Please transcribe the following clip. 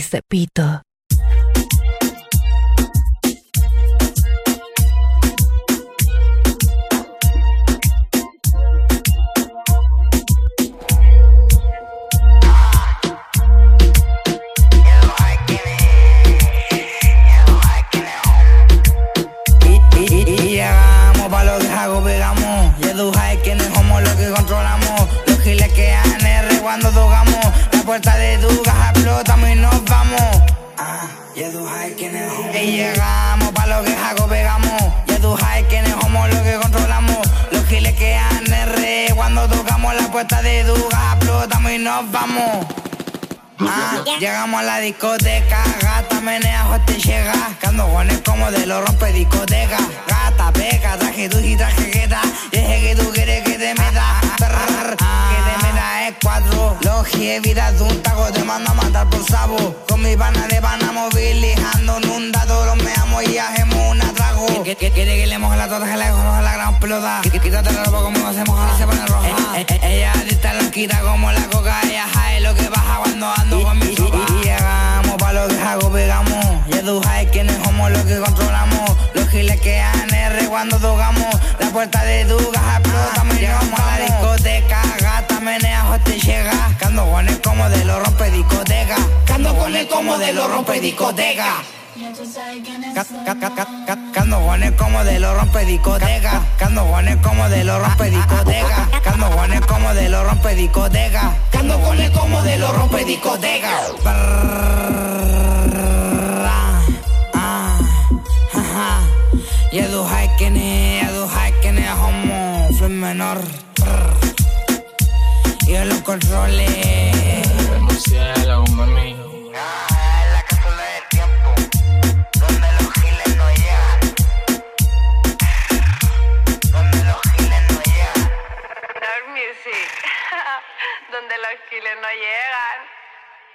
Cepito. Y, y, y llegamos pa' lo que hago, pegamos. Y sabes quiénes somos los que controlamos. Los giles que han cuando tocamos. La puerta de tu caja explotamos y nos vamos. Ah, y tú sabes quiénes somos. Y llegamos pa' lo que hago, pegamos. Y tú sabes quiénes somos los que controlamos. Los giles que han R cuando tocamos. La puerta de tu caja explotamos y nos vamos. Ah, llegamos a la discoteca, gata menea, te llega. Cando gones como de los rompe discoteca. Gata, peca, traje tu y traje queta. Vida de un taco te mando a matar por sabo. Con mi pana de pana movilizando en un dato. Los meamos y hacemos un atrago. Que- Quiere que le moje la tota, que le coja la gran pelota. Qu- Quítate la ropa conmigo, se moja, se pone roja. Eh, eh, Ella adicta quita como la coca, ella jae lo que baja cuando ando con mi sopa. Y llegamos pa' lo que hago, pegamos. Y tú sabes quiénes somos los que controlamos. Los giles que han R cuando tocamos. La puerta de tu caja los rompe discoteca. Cando con él como de los rompe discoteca. Ca- ca- ca- ca- ca- Cando con él como de los rompe discoteca. Cando con él como de los rompe discoteca. Cando con él como de los rompe discoteca. Cando con él como de los rompe discoteca. Y du hay quien es, du hay quien es homo, fue menor. Y en los controles. donde los kilos no llegan.